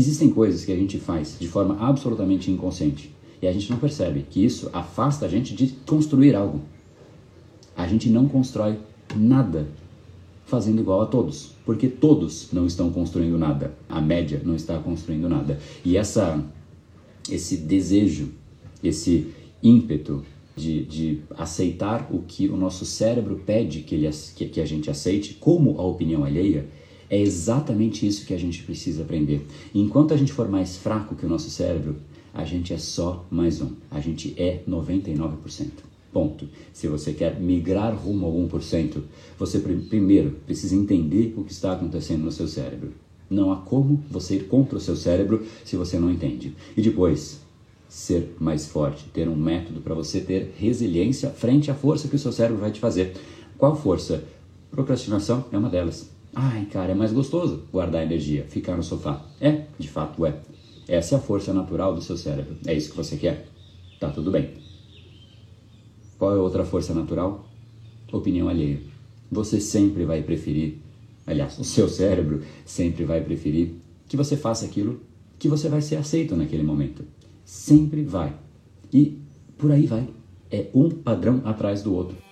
Existem coisas que a gente faz de forma absolutamente inconsciente e a gente não percebe que isso afasta a gente de construir algo. A gente não constrói nada fazendo igual a todos, porque todos não estão construindo nada. A média não está construindo nada. E essa esse desejo, esse ímpeto de, de aceitar o que o nosso cérebro pede que, ele, que, que a gente aceite como a opinião alheia, é exatamente isso que a gente precisa aprender. enquanto a gente for mais fraco que o nosso cérebro, a gente é só mais um. A gente é 99%. Ponto. Se você quer migrar rumo ao 1%, você primeiro precisa entender o que está acontecendo no seu cérebro. Não há como você ir contra o seu cérebro se você não entende. E depois, ser mais forte, ter um método para você ter resiliência frente à força que o seu cérebro vai te fazer. Qual força? Procrastinação é uma delas. Ai, cara, é mais gostoso guardar energia, ficar no sofá. É, de fato é. Essa é a força natural do seu cérebro. É isso que você quer? Tá tudo bem. Qual é outra força natural? Opinião alheia. Você sempre vai preferir, aliás, o seu cérebro sempre vai preferir que você faça aquilo que você vai ser aceito naquele momento. Sempre vai. E por aí vai. É um padrão atrás do outro.